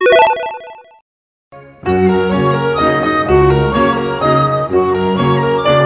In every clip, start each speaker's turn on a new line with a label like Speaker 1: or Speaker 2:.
Speaker 1: Música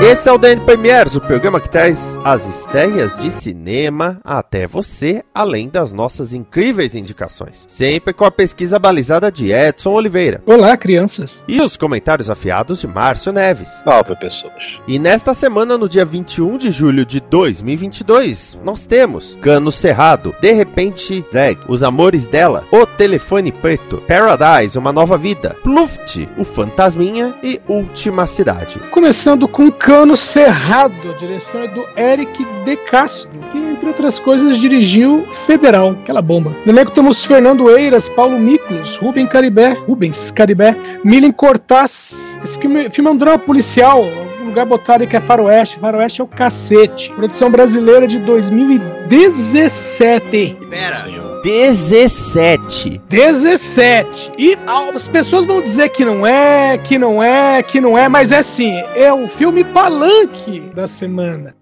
Speaker 1: Esse é o DN Premiers, o programa que traz as estreias de cinema até você, além das nossas incríveis indicações. Sempre com a pesquisa balizada de Edson Oliveira.
Speaker 2: Olá, crianças.
Speaker 1: E os comentários afiados de Márcio Neves.
Speaker 3: Salve, pessoas.
Speaker 1: E nesta semana, no dia 21 de julho de 2022, nós temos Cano Cerrado, De Repente Drag, Os Amores Dela, O Telefone Preto, Paradise, Uma Nova Vida, Pluft, O Fantasminha e Última Cidade.
Speaker 2: Começando com Cano Cano Cerrado, a direção é do Eric De Castro, que entre outras coisas dirigiu Federal, aquela bomba. No elenco temos Fernando Eiras, Paulo Miklos, Rubem Caribé, Rubens Caribé, Milen Cortaz. Esse filme, filme é um drama policial, lugar botado que é faroeste, faroeste é o cacete. Produção brasileira de 2017.
Speaker 1: Pera, 17.
Speaker 2: 17. E as pessoas vão dizer que não é, que não é, que não é, mas é sim, é o filme palanque da semana.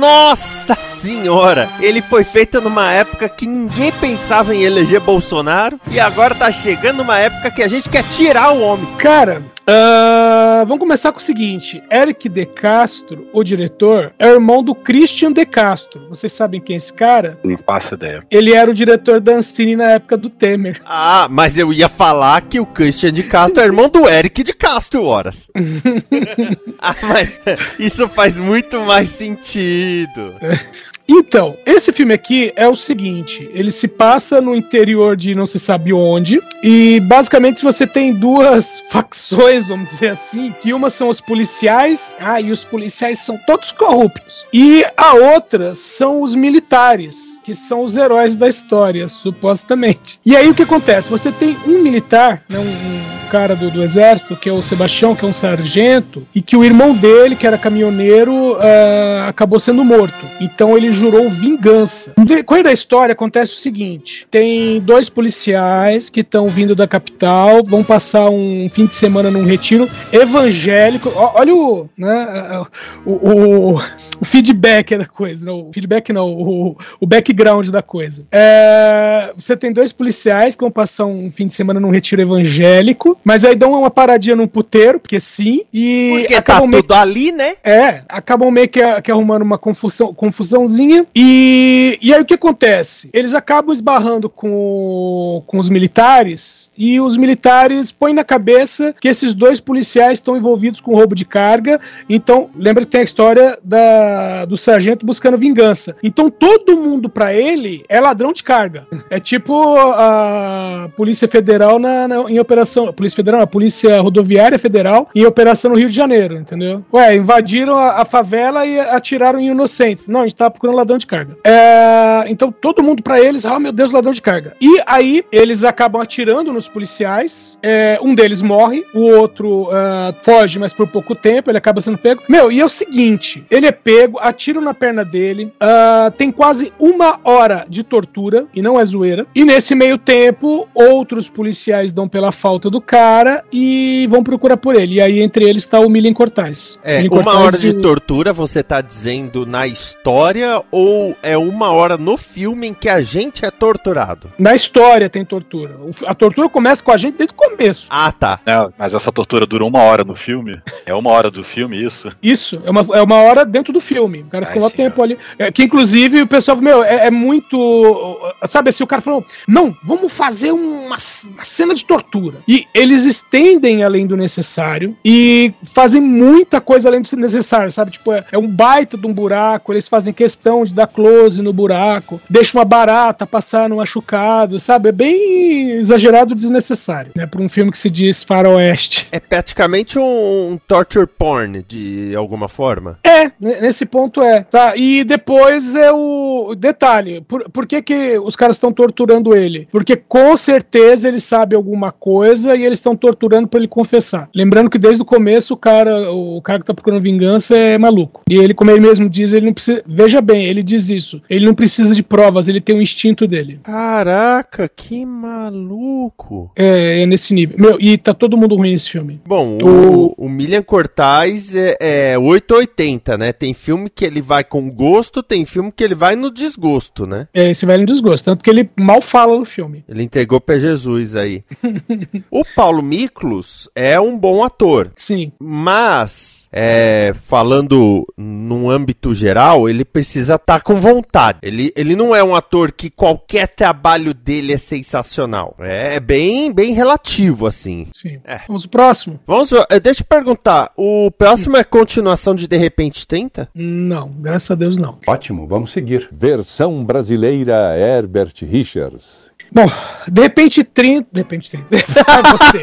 Speaker 1: Nossa senhora! Ele foi feito numa época que ninguém pensava em eleger Bolsonaro e agora tá chegando uma época que a gente quer tirar o homem.
Speaker 2: Cara, Uh, vamos começar com o seguinte: Eric De Castro, o diretor, é o irmão do Christian De Castro. Vocês sabem quem é esse cara?
Speaker 3: Não faço ideia.
Speaker 2: Ele era o diretor da Ancine na época do Temer.
Speaker 1: Ah, mas eu ia falar que o Christian De Castro é irmão do Eric De Castro, horas. ah, mas isso faz muito mais sentido.
Speaker 2: Então, esse filme aqui é o seguinte: ele se passa no interior de não se sabe onde, e basicamente você tem duas facções, vamos dizer assim, que uma são os policiais, ah, e os policiais são todos corruptos, e a outra são os militares, que são os heróis da história, supostamente. E aí o que acontece? Você tem um militar, né, um cara do, do exército, que é o Sebastião, que é um sargento, e que o irmão dele, que era caminhoneiro, uh, acabou sendo morto. Então ele jurou vingança. No decorrer da história acontece o seguinte: tem dois policiais que estão vindo da capital, vão passar um fim de semana num retiro evangélico. Olha o, né, o, o, o feedback da coisa. Não, o feedback não, o, o background da coisa. É, você tem dois policiais que vão passar um fim de semana num retiro evangélico mas aí dão uma paradinha num puteiro, porque sim, e
Speaker 1: porque tá acabam tá meio... tudo ali, né?
Speaker 2: É, acabam meio que, que arrumando uma confusão, confusãozinha. E, e aí o que acontece? Eles acabam esbarrando com, com os militares e os militares põem na cabeça que esses dois policiais estão envolvidos com roubo de carga. Então, lembra que tem a história da, do sargento buscando vingança. Então, todo mundo para ele é ladrão de carga. É tipo a Polícia Federal na, na em operação. Polícia Federal, a Polícia Rodoviária Federal, em operação no Rio de Janeiro, entendeu? Ué, invadiram a, a favela e atiraram em inocentes. Não, a gente tava procurando ladrão de carga. É, então todo mundo para eles, ah, oh, meu Deus, ladrão de carga. E aí eles acabam atirando nos policiais. É, um deles morre, o outro uh, foge, mas por pouco tempo, ele acaba sendo pego. Meu, e é o seguinte: ele é pego, atiram na perna dele, uh, tem quase uma hora de tortura, e não é zoeira. E nesse meio tempo, outros policiais dão pela falta do cara e vão procurar por ele. E aí, entre eles, está o Milian Cortaz.
Speaker 1: É,
Speaker 2: Milian
Speaker 1: uma
Speaker 2: Cortaz
Speaker 1: hora
Speaker 2: e
Speaker 1: de
Speaker 2: o-
Speaker 1: tortura você tá dizendo na história ou é uma hora no filme em que a gente é torturado?
Speaker 2: Na história tem tortura. A tortura começa com a gente desde o começo.
Speaker 1: Ah, tá.
Speaker 3: É, mas essa tortura durou uma hora no filme. É uma hora do filme, isso?
Speaker 2: Isso, é uma, é uma hora dentro do filme. O cara ficou lá
Speaker 3: senhor.
Speaker 2: tempo ali. É, que inclusive o pessoal, meu, é, é muito. Sabe assim, o cara falou: não, vamos fazer uma, uma cena de tortura. E eles estendem além do necessário e fazem muita coisa além do necessário, sabe? Tipo, é, é um baita de um buraco, eles fazem questão de dar close no buraco, deixam uma barata passar no machucado, sabe? É bem exagerado e desnecessário, né? Pra um filme que se diz faroeste.
Speaker 1: É praticamente um, um torture porn, de alguma forma.
Speaker 2: É, ne- nesse ponto é. Tá, e depois é o detalhe. Por, por que, que os caras estão torturando ele? Porque com certeza ele sabe alguma coisa e eles estão torturando pra ele confessar. Lembrando que desde o começo o cara, o cara que tá procurando vingança é maluco. E ele, como ele mesmo diz, ele não precisa. Veja bem, ele diz isso. Ele não precisa de provas, ele tem o instinto dele.
Speaker 1: Caraca, que maluco.
Speaker 2: É, é nesse nível. Meu, e tá todo mundo ruim nesse filme.
Speaker 1: Bom,
Speaker 2: O-
Speaker 1: o, o Milian Cortaz é, é 880, né? Tem filme que ele vai com gosto, tem filme que ele vai no desgosto, né?
Speaker 2: É, esse velho no desgosto. Tanto que ele mal fala no filme.
Speaker 1: Ele entregou pra Jesus aí. o Paulo Miklos é um bom ator.
Speaker 2: Sim.
Speaker 1: Mas, é, falando num âmbito geral, ele precisa estar com vontade. Ele, ele não é um ator que qualquer trabalho dele é sensacional. É, é bem, bem relativo, assim.
Speaker 2: Sim.
Speaker 1: É.
Speaker 2: Vamos pro próximo?
Speaker 1: Vamos, deixa eu perguntar, o próximo é continuação de De Repente 30?
Speaker 2: Não, graças a Deus não.
Speaker 4: Ótimo, vamos seguir.
Speaker 5: Versão brasileira Herbert Richards.
Speaker 2: Bom, de repente 30. De repente 30. Você.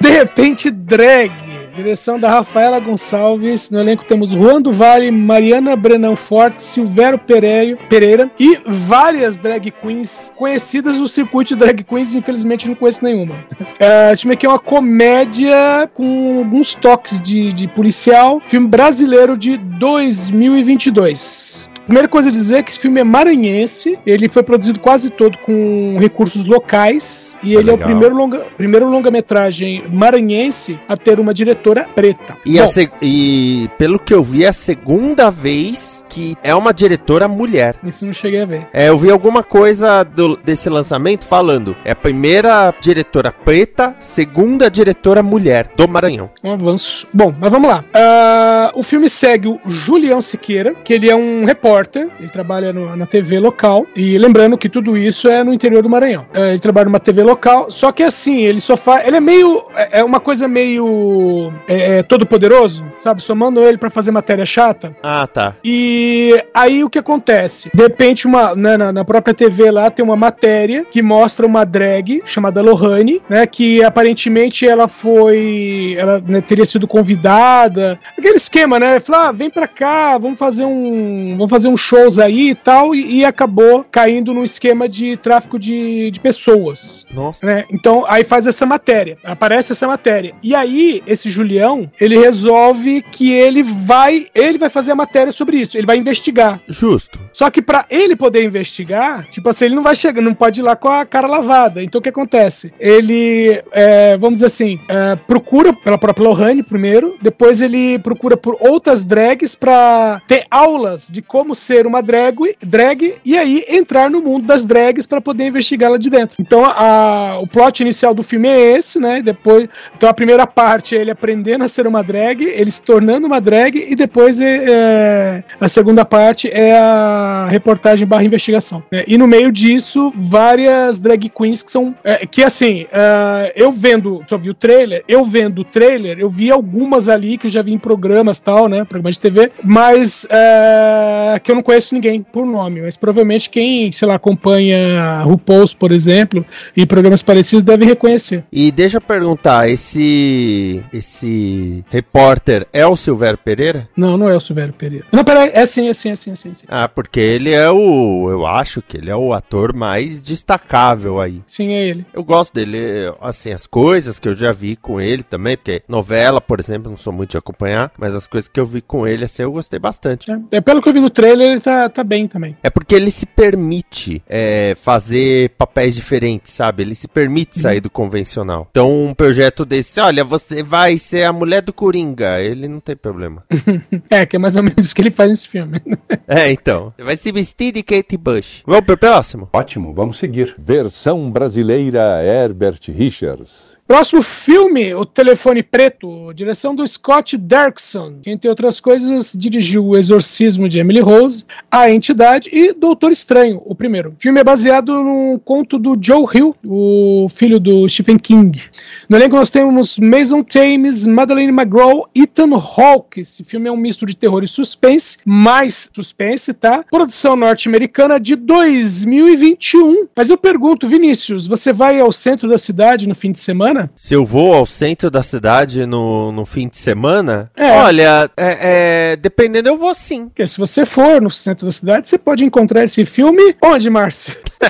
Speaker 2: de repente drag. Direção da Rafaela Gonçalves. No elenco temos Juan do Vale, Mariana Brenan Forte, Silvério Pereira e várias drag queens conhecidas no circuito de drag queens. Infelizmente não conheço nenhuma. É, esse filme aqui é uma comédia com alguns toques de, de policial. Filme brasileiro de 2022. Primeira coisa a dizer é que esse filme é maranhense, ele foi produzido quase todo com recursos locais e
Speaker 1: Isso é
Speaker 2: ele é o
Speaker 1: legal.
Speaker 2: primeiro longa, primeiro longa-metragem maranhense a ter uma diretora preta.
Speaker 1: E, a
Speaker 2: Bom,
Speaker 1: seg- e pelo que eu vi, é a segunda vez que é uma diretora mulher.
Speaker 2: isso não cheguei a ver.
Speaker 1: É, eu vi alguma coisa do- desse lançamento falando. É a primeira diretora preta, segunda diretora mulher do Maranhão.
Speaker 2: Um avanço. Bom, mas vamos lá. Ah, o filme segue o Julião Siqueira, que ele é um repórter, ele trabalha no- na TV local. E lembrando que tudo isso é no interior do Maranhão. Ah, ele trabalha numa TV local, só que assim, ele só faz. Ele é meio. É é uma coisa meio. É, é, todo poderoso, sabe? Só mandam ele pra fazer matéria chata.
Speaker 1: Ah, tá.
Speaker 2: E aí o que acontece? De repente, uma, né, na, na própria TV lá tem uma matéria que mostra uma drag chamada Lohane, né? Que aparentemente ela foi. Ela né, teria sido convidada. Aquele esquema, né? Falar, ah, vem pra cá, vamos fazer um. Vamos fazer uns shows aí e tal. E, e acabou caindo num esquema de tráfico de, de pessoas
Speaker 1: Nossa.
Speaker 2: né? Então aí faz essa matéria, aparece essa matéria. E aí esse Julião, ele resolve que ele vai, ele vai fazer a matéria sobre isso, ele vai investigar.
Speaker 1: Justo.
Speaker 2: Só que pra ele poder investigar, tipo assim, ele não vai chegar, não pode ir lá com a cara lavada. Então o que acontece? Ele, é, vamos dizer assim, é, procura pela própria Lohane primeiro, depois ele procura por outras drags pra ter aulas de como ser uma drag, drag e aí entrar no mundo das drags pra poder investigar lá de dentro. Então a- o plot inicial do filme é esse, né? Depois, então a primeira parte é ele aprendendo a ser uma drag, ele se tornando uma drag e depois é, é, a segunda parte é a reportagem barra investigação. né? E no meio disso, várias drag queens que são. é, que assim, ah, eu vendo, só vi o trailer, eu vendo o trailer, eu vi algumas ali que eu já vi em programas tal, né? Programas de TV, mas é, que eu não conheço ninguém por nome. Mas provavelmente quem, sei lá, acompanha RuPaul's, por exemplo, e programas parecidos deve reconhecer.
Speaker 1: E deixa eu perguntar, esse esse repórter é o Silvério Pereira?
Speaker 2: Não, não é o Silvério Pereira. Não, peraí, é sim, é sim, é sim, é sim. é sim.
Speaker 1: Ah, porque ele é o, eu acho que ele é o ator mais destacável aí.
Speaker 2: Sim, é ele.
Speaker 1: Eu gosto dele, assim, as coisas que eu já vi com ele também, porque novela, por exemplo, não sou muito de acompanhar, mas as coisas que eu vi com ele, assim, eu gostei bastante.
Speaker 2: É, é, pelo que eu vi no trailer, dele ele tá, tá bem também.
Speaker 1: É porque ele se permite é, fazer papéis diferentes, sabe? Ele se permite sair do convencional. Então, um projeto desse, olha, você vai ser a mulher do Coringa, ele não tem problema.
Speaker 2: É, que é mais ou menos isso que ele faz nesse filme.
Speaker 1: é, então. Você vai se vestir de Kate Bush. Vamos pro próximo?
Speaker 5: Ótimo, vamos seguir. Versão brasileira Herbert Richards.
Speaker 2: Próximo filme, O Telefone Preto, direção do Scott Derrickson, que, entre outras coisas, dirigiu O Exorcismo de Emily Rose, A Entidade e Doutor Estranho, o primeiro. O filme é baseado num conto do Joe Hill, o filho do Stephen King. No elenco nós temos Mason Thames, Madeleine McGraw, Ethan Hawke. Esse filme é um misto de terror e suspense, mais suspense, tá? Produção norte-americana de 2021. Mas eu pergunto, Vinícius, você vai ao centro da cidade no fim de semana?
Speaker 1: Se eu vou ao centro da cidade no, no fim de semana,
Speaker 2: É.
Speaker 1: olha, é, é, dependendo eu vou sim.
Speaker 2: Porque se você for no centro da cidade, você pode encontrar esse filme onde, Márcio?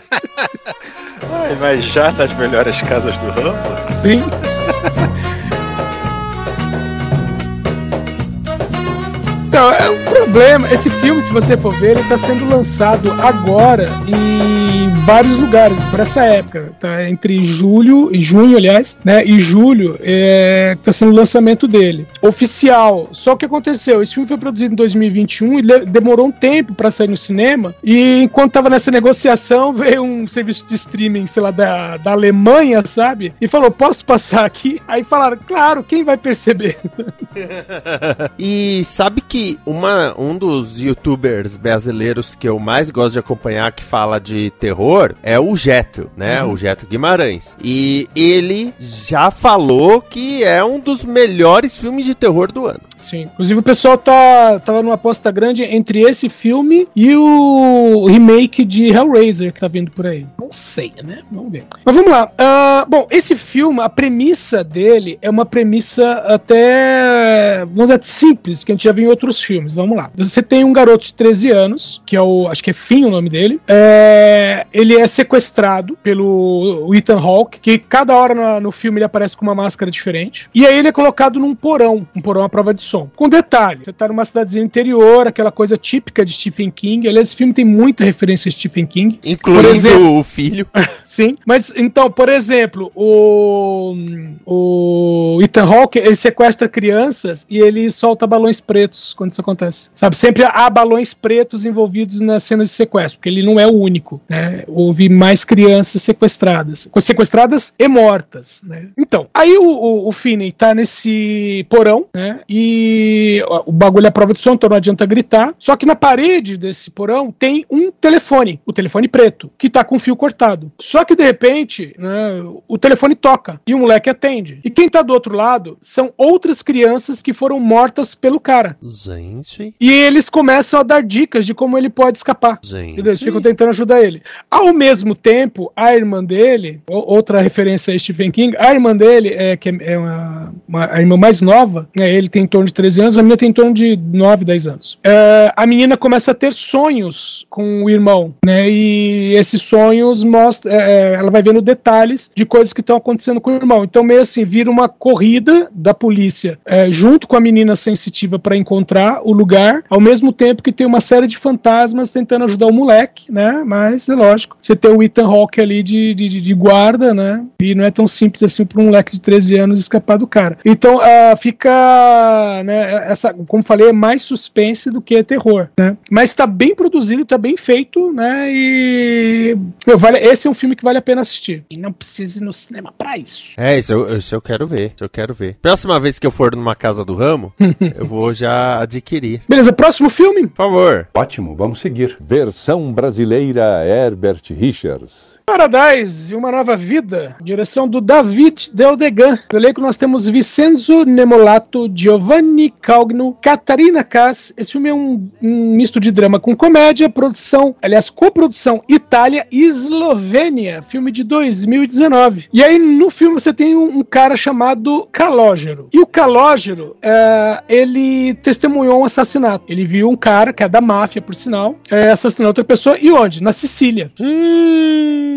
Speaker 3: Ai, mas já nas melhores casas do ramo?
Speaker 2: Sim. Então, é um problema. Esse filme, se você for ver, ele está sendo lançado agora em vários lugares por essa época. Tá entre julho e junho, aliás, né? E julho está sendo o lançamento dele. Oficial. Só o que aconteceu? Esse filme foi produzido em 2021 e demorou um tempo para sair no cinema. E enquanto tava nessa negociação, veio um serviço de streaming, sei lá, da, da Alemanha, sabe? E falou: posso passar aqui? Aí falaram, claro, quem vai perceber?
Speaker 1: E sabe que uma, um dos youtubers brasileiros que eu mais gosto de acompanhar que fala de terror é o Geto, né? O Geto Guimarães. E ele já falou que é um dos melhores filmes de terror do ano.
Speaker 2: Sim. Inclusive o pessoal tá, tava numa aposta grande entre esse filme e o remake de Hellraiser que tá vindo por aí. Não sei, né? Vamos ver. Mas vamos lá. Ah, bom, esse filme, a premissa dele é uma premissa até, vamos dizer, simples, que a gente já viu em outros filmes. Vamos lá. Você tem um garoto de 13 anos, que é o, acho que é Finn o nome dele. É, ele é sequestrado pelo Ethan Hawke, que cada hora na- no filme ele aparece com uma máscara diferente. E aí ele é colocado num porão, um porão à prova de som. Com detalhe, você tá numa cidadezinha interior, aquela coisa típica de Stephen King. Aliás, esse filme tem muita referência a Stephen King.
Speaker 1: Incluindo
Speaker 2: exemplo-
Speaker 1: o filho.
Speaker 2: Sim, mas então, por exemplo, o, o Ethan Hawke, ele sequestra crianças e ele solta balões pretos quando isso acontece. Sabe, sempre há balões pretos envolvidos nas cenas de sequestro, porque ele não é o único, né? Houve mais crianças sequestradas, sequestradas e mortas, né? Então, aí o, o, o Finney tá nesse porão, né? E o bagulho é prova de som, então não adianta gritar. Só que na parede desse porão tem um telefone, o telefone preto, que tá com fio cortado. Só que de repente, né, o telefone toca e o moleque atende. E quem tá do outro lado são outras crianças que foram mortas pelo cara.
Speaker 1: Gente,
Speaker 2: E eles começam a dar dicas de como ele pode escapar.
Speaker 1: gente.
Speaker 2: Eles ficam tentando ajudar ele. Ao mesmo tempo, a irmã dele, outra referência a Stephen King, a irmã dele, é, que é uma, uma- a irmã mais nova, né, ele tem em torno de 13 anos, a menina tem em torno de 9, 10 anos. É, a menina começa a ter sonhos com o irmão, né? E esses sonhos mostram, é, ela vai vendo detalhes de coisas que estão acontecendo com o irmão. Então, meio assim, vira uma corrida da polícia é, junto com a menina sensitiva para encontrar o lugar, ao mesmo tempo que tem uma série de fantasmas tentando ajudar o moleque, né? Mas é lógico, você tem o Ethan Hawke ali de, de, de- guarda, né? E não é tão simples assim para um moleque de 13 anos escapar do cara. Então, ah, fica, né? Essa, como falei, é mais suspense do que terror, né? Mas tá bem produzido, tá bem feito, né? E meu, vale, esse é um filme que vale a pena assistir. E não precisa ir no cinema para isso.
Speaker 1: É, isso eu, isso eu quero ver, isso eu quero ver. Próxima vez que eu for numa casa do ramo, eu vou já adquirir.
Speaker 2: Beleza, próximo filme?
Speaker 1: Por favor.
Speaker 5: Ótimo, vamos seguir. Versão brasileira Herbert Richards.
Speaker 2: Paradise e uma nova vida, direção do David Del Degan. No elenco nós temos Vincenzo Nemolato, Giovanni Calgno, Catarina Cass. Esse filme é um, um misto de drama com comédia, produção, aliás, coprodução Itália e Eslovênia, filme de 2019. E aí no filme você tem um, um cara chamado Calógero. E o Calógero, é, ele testemunhou um assassinato. Ele viu um cara, que é da máfia, por sinal, é, assassinar outra pessoa. E onde? Na Sicília.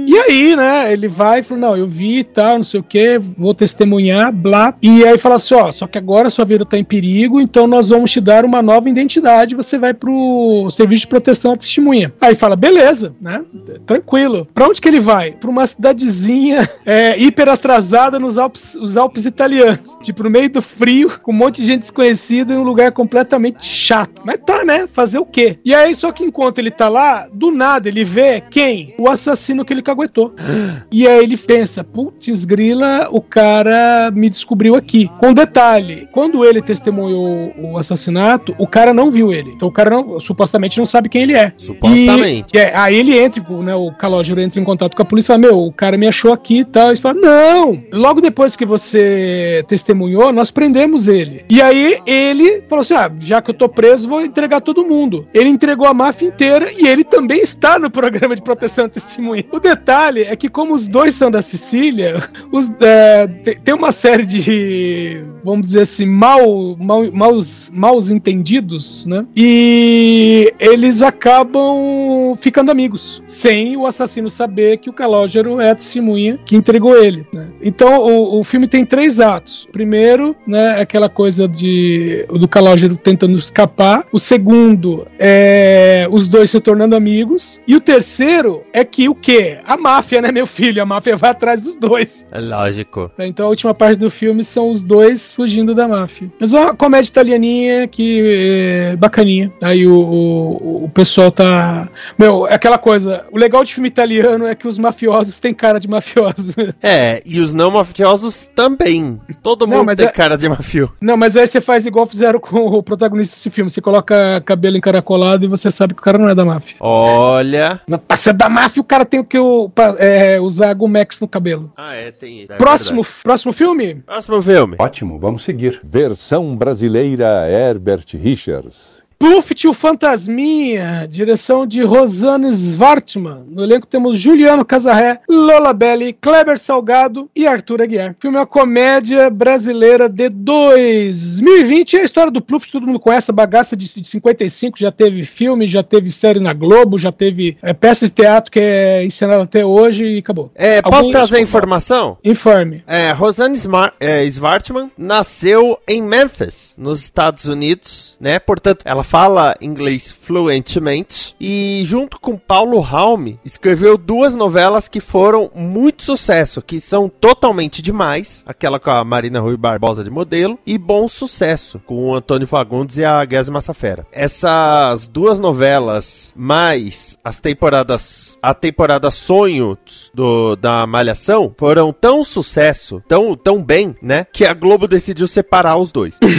Speaker 2: E aí, né, ele vai e fala, não, eu vi e tal, não sei o que, vou testemunhar, blá. E aí fala assim, ó, só que agora sua vida tá em perigo, então nós vamos te dar uma nova identidade, você vai pro serviço de proteção à testemunha. Aí fala, beleza, né? Tranquilo. Pra onde que ele vai? Pra uma cidadezinha é, hiper atrasada nos Alpes, os Alpes italianos. Tipo, no meio do frio, com um monte de gente desconhecida em um lugar completamente chato. Mas tá, né? Fazer o quê? E aí, só que enquanto ele tá lá, do nada ele vê quem? O assassino que ele caguetou. E aí ele pensa, putz grila, o cara me descobriu aqui. Com detalhe, quando ele testemunhou o assassinato, o cara não viu ele. Então o cara não, supostamente não sabe quem ele é.
Speaker 1: Supostamente.
Speaker 2: E, é, aí ele entra, né, o Calogero entra em contato com a polícia e fala, meu, o cara me achou aqui e tal. Eles falam, não! Logo depois que você testemunhou, nós prendemos ele. E aí ele falou assim, ah, já que eu tô preso, vou entregar todo mundo. Ele entregou a máfia inteira e ele também está no programa de proteção à testemunha. O detalhe é que como os dois são da Sicília, os, é, tem uma série de, vamos dizer assim, mal, mal, maus, maus entendidos, né? E eles acabam ficando amigos, sem o assassino saber que o Calógero é a testemunha que entregou ele. Né? Então o, o filme tem três atos. Primeiro, né, é aquela coisa de do Calógero tentando escapar. O segundo é os dois se tornando amigos. E o terceiro é que o quê? A máfia, né, meu filho? A máfia vai atrás dos dois.
Speaker 1: É lógico.
Speaker 2: Então a última parte do filme são os dois fugindo da máfia. Mas é uma comédia italianinha que é bacaninha. Aí o, o, o pessoal tá. Meu, é aquela coisa. O legal de filme italiano é que os mafiosos têm cara de mafiosos.
Speaker 1: É, e os não mafiosos também. Todo
Speaker 2: Não,
Speaker 1: mundo
Speaker 2: mas
Speaker 1: tem
Speaker 2: é-
Speaker 1: cara de mafio.
Speaker 2: Não, mas aí você faz igual fizeram com o protagonista desse filme. Você coloca cabelo encaracolado e você sabe que o cara não é da máfia.
Speaker 1: Olha.
Speaker 2: Não, Pra ser da máfia, o cara tem que o- pra, é, usar Gumex no cabelo.
Speaker 1: Ah, é, tem isso. É
Speaker 2: próximo,
Speaker 1: verdade.
Speaker 2: próximo filme?
Speaker 1: Próximo filme.
Speaker 5: Ótimo, vamos seguir. Versão brasileira Herbert Richards.
Speaker 2: Pluft o Fantasminha, direção de Rosane Svartman. No elenco temos Juliano Casarré, Lola Belli, Kleber Salgado e Arthur Aguiar. O filme é uma comédia brasileira de 2020. É a história do Pluft, todo mundo conhece, a bagaça de de 55. Já teve filme, já teve série na Globo, já teve é, peça de teatro que é encenada até hoje e acabou.
Speaker 1: É, posso
Speaker 2: Algum-
Speaker 1: trazer informação?
Speaker 2: Informe.
Speaker 1: É, Rosanne Smar é, Svartman nasceu em Memphis, nos Estados Unidos, né? Portanto, ela fala inglês fluentemente e junto com Paulo Raume escreveu duas novelas que foram muito sucesso, que são totalmente demais, aquela com a Marina Rui Barbosa de modelo e Bom Sucesso, com o Antônio Fagundes e a Guesa Massafera. Essas duas novelas, mais as temporadas, a temporada Sonhos do, da Malhação, foram tão sucesso, tão, tão bem, né, que a Globo decidiu separar os dois.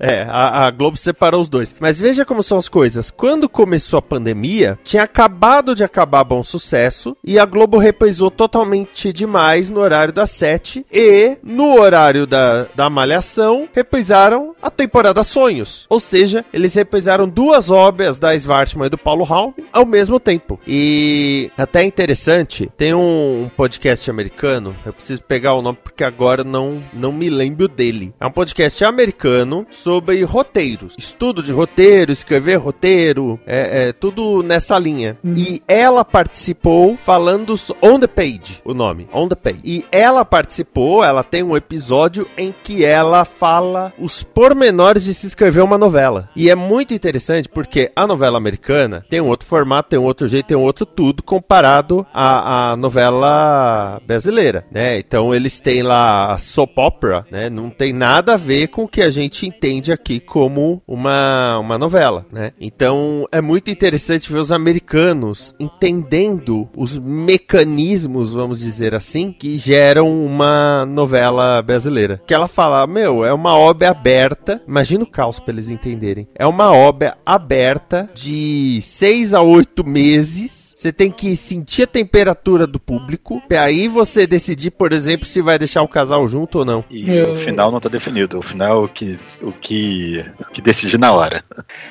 Speaker 1: É, a, a Globo separou os dois. Mas veja como são as coisas. Quando começou a pandemia, tinha acabado de acabar Bom Sucesso e a Globo reprisou totalmente demais no horário das sete e no horário da, da Malhação reprisaram a temporada Sonhos. Ou seja, eles reprisaram duas obras da Svartman e do Paulo Raum ao mesmo tempo. E até interessante, tem um, um podcast americano, eu preciso pegar o nome porque agora não, não me lembro dele. É um podcast americano sobre roteiros. Estudo de roteiro, escrever roteiro, é, é tudo nessa linha. E ela participou falando On the Page, o nome, On the Page. E ela participou, ela tem um episódio em que ela fala os pormenores de se escrever uma novela. E é muito interessante porque a novela americana tem um outro formato, tem um outro jeito, tem um outro tudo comparado à, à novela brasileira, né? Então eles têm lá a soap opera, né? Não tem nada a ver com o que a gente entende aqui como uma, uma novela, né? Então é muito interessante ver os americanos entendendo os mecanismos, vamos dizer assim, que geram uma novela brasileira. Que ela fala, meu, é uma obra aberta, imagina o caos pra eles entenderem. É uma obra aberta de seis a oito meses. Você tem que sentir a temperatura do público. E aí você decidir, por exemplo, se vai deixar o casal junto ou não.
Speaker 3: E
Speaker 2: Eu-
Speaker 3: o final não tá definido. O final é o que, o que, que decide na hora.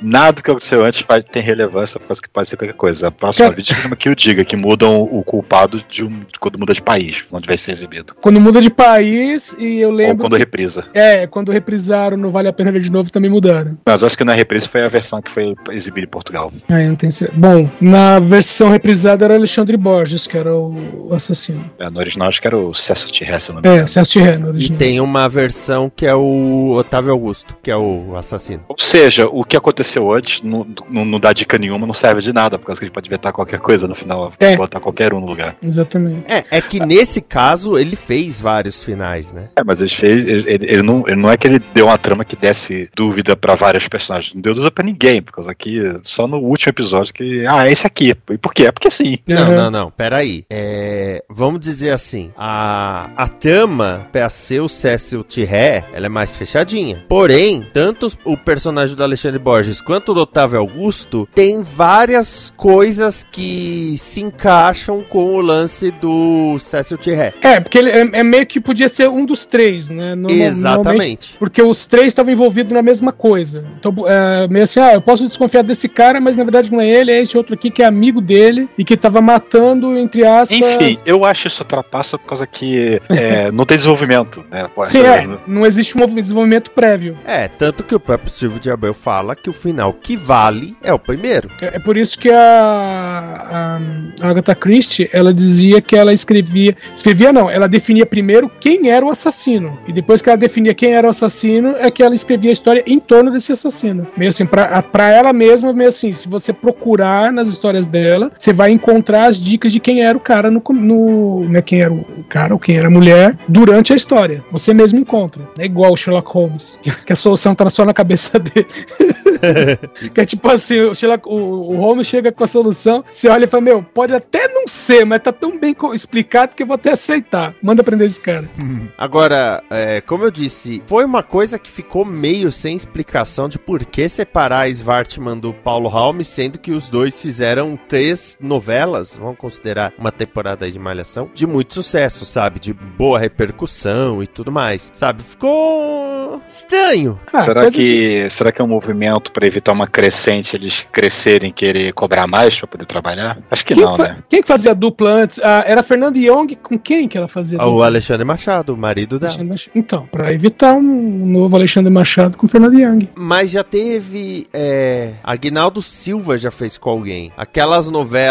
Speaker 3: Nada que aconteceu antes pode ter relevância por causa que pode ser qualquer coisa. A próxima
Speaker 2: Cara-
Speaker 3: vítima que o diga, que mudam o culpado de um, quando muda de país, onde vai ser exibido.
Speaker 2: Quando muda de país, e eu
Speaker 3: Ou
Speaker 2: lembro.
Speaker 3: quando reprisa.
Speaker 2: É, quando reprisaram no Vale a Pena Ver de Novo também mudaram.
Speaker 3: Mas acho que na reprisa foi a versão que foi exibida em Portugal.
Speaker 2: Ah, eu não tenho certeza. Bom, na versão reprisado era Alexandre Borges, que era o assassino.
Speaker 3: É, no original acho que era o Cecil T. Hess, o nome
Speaker 2: É,
Speaker 3: dele.
Speaker 2: Celso Tirré no
Speaker 1: E
Speaker 2: original.
Speaker 1: tem uma versão que é o Otávio Augusto, que é o assassino.
Speaker 3: Ou seja, o que aconteceu antes não, não, não dá dica nenhuma, não serve de nada, por causa que a gente pode inventar qualquer coisa no final,
Speaker 2: É.
Speaker 3: botar qualquer um no lugar.
Speaker 2: Exatamente.
Speaker 1: É, é que nesse caso ele fez vários finais, né?
Speaker 3: É, mas ele fez. Ele, ele- ele não, ele não é que ele deu uma trama que desse dúvida pra vários personagens. Não deu dúvida pra ninguém, por causa que só no último episódio que. Ah, é esse aqui. E por quê? É porque sim.
Speaker 1: Não,
Speaker 2: Aham.
Speaker 1: não, não, peraí. É, vamos dizer assim, a, a trama pra ser o Cecil Tirré, ela é mais fechadinha. Porém, tanto o personagem do Alexandre Borges quanto o do Otávio Augusto tem várias coisas que se encaixam com o lance do Cecil Tirré.
Speaker 2: É, porque ele é, é meio que podia ser um dos três, né? Normalmente-
Speaker 1: Exatamente.
Speaker 2: Porque os três estavam envolvidos na mesma coisa. Então, é, meio assim, ah, eu posso desconfiar desse cara, mas na verdade não é ele, é esse outro aqui que é amigo dele e que tava matando, entre aspas.
Speaker 3: Enfim, eu acho isso trapaça por causa que é, não tem desenvolvimento, né?
Speaker 2: Sim, é, não existe um desenvolvimento prévio.
Speaker 1: É, tanto que o próprio Silvio de Abel fala que o final que vale é o primeiro.
Speaker 2: É, é por isso que a, a Agatha Christie, ela dizia que ela escrevia, escrevia não, ela definia primeiro quem era o assassino. E depois que ela definia quem era o assassino, é que ela escrevia a história em torno desse assassino. Meio assim, pra, pra ela mesma, meio assim, se você procurar nas histórias dela, você vai encontrar as dicas de quem era o cara no, no né, quem era o cara ou quem era a mulher durante a história. Você mesmo encontra. É igual o Sherlock Holmes, que a solução tá só na cabeça dele. Que é tipo assim, o, Sherlock- o- o Holmes chega com a solução, você olha e fala, meu, pode até não ser, mas tá tão bem explicado que eu vou até aceitar. Manda prender esse cara.
Speaker 1: Agora, é, como eu disse, foi uma coisa que ficou meio sem explicação de por que separar Svartman do Paulo Raume, sendo que os dois fizeram três novelas, vamos considerar uma temporada aí de Malhação, de muito sucesso, sabe? De boa repercussão e tudo mais, sabe? Ficou estranho.
Speaker 2: Ah,
Speaker 3: Será
Speaker 2: coisa de-
Speaker 3: que, será que é um movimento pra evitar uma crescente, eles crescerem e querer cobrar mais pra poder trabalhar? Acho que
Speaker 2: Quem,
Speaker 3: não,
Speaker 2: fa-
Speaker 3: né?
Speaker 2: quem que fazia a dupla antes? Ah, era Fernando Young, com quem que ela fazia a
Speaker 1: O
Speaker 2: dupla?
Speaker 1: Alexandre Machado, o marido dela.
Speaker 2: Então, pra evitar um novo Alexandre Machado com Fernando Young.
Speaker 1: Mas já teve. É, Aguinaldo Silva já fez com alguém. Aquelas novelas